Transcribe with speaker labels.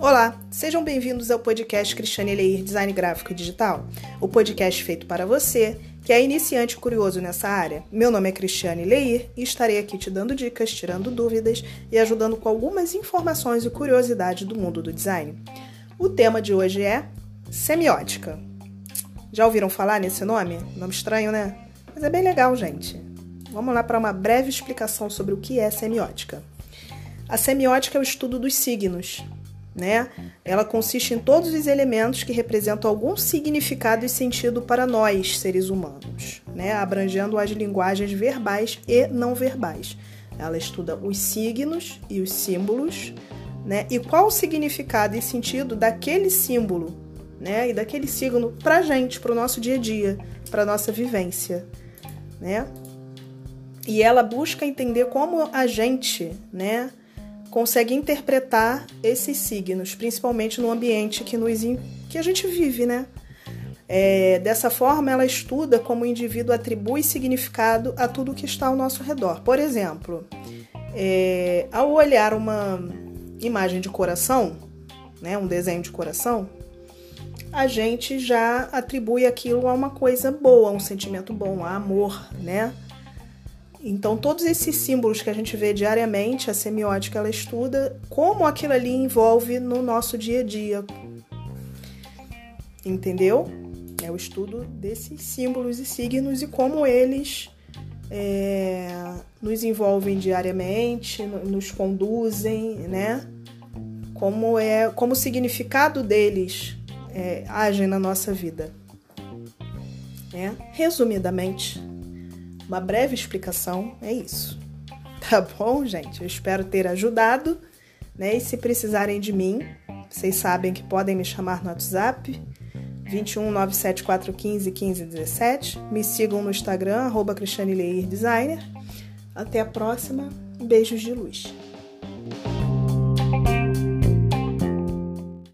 Speaker 1: Olá, sejam bem-vindos ao podcast Cristiane Leir Design Gráfico e Digital, o podcast feito para você que é iniciante curioso nessa área. Meu nome é Cristiane Leir e estarei aqui te dando dicas, tirando dúvidas e ajudando com algumas informações e curiosidades do mundo do design. O tema de hoje é semiótica. Já ouviram falar nesse nome? Nome estranho, né? Mas é bem legal, gente. Vamos lá para uma breve explicação sobre o que é semiótica. A semiótica é o estudo dos signos, né? Ela consiste em todos os elementos que representam algum significado e sentido para nós, seres humanos, né? Abrangendo as linguagens verbais e não verbais. Ela estuda os signos e os símbolos, né? E qual o significado e sentido daquele símbolo, né? E daquele signo para gente, para o nosso dia a dia, para nossa vivência, né? E ela busca entender como a gente, né? Consegue interpretar esses signos, principalmente no ambiente que, nos, que a gente vive, né? É, dessa forma, ela estuda como o indivíduo atribui significado a tudo que está ao nosso redor. Por exemplo, é, ao olhar uma imagem de coração, né, um desenho de coração, a gente já atribui aquilo a uma coisa boa, um sentimento bom, a amor, né? Então, todos esses símbolos que a gente vê diariamente, a semiótica ela estuda como aquilo ali envolve no nosso dia a dia. Entendeu? É o estudo desses símbolos e signos e como eles é, nos envolvem diariamente, nos conduzem, né? Como é, como o significado deles é, agem na nossa vida. É, resumidamente, uma breve explicação é isso. Tá bom, gente? Eu espero ter ajudado. Né? E se precisarem de mim, vocês sabem que podem me chamar no WhatsApp 21 97415 1517. Me sigam no Instagram, arroba Cristiane Leir Designer. Até a próxima. Beijos de luz.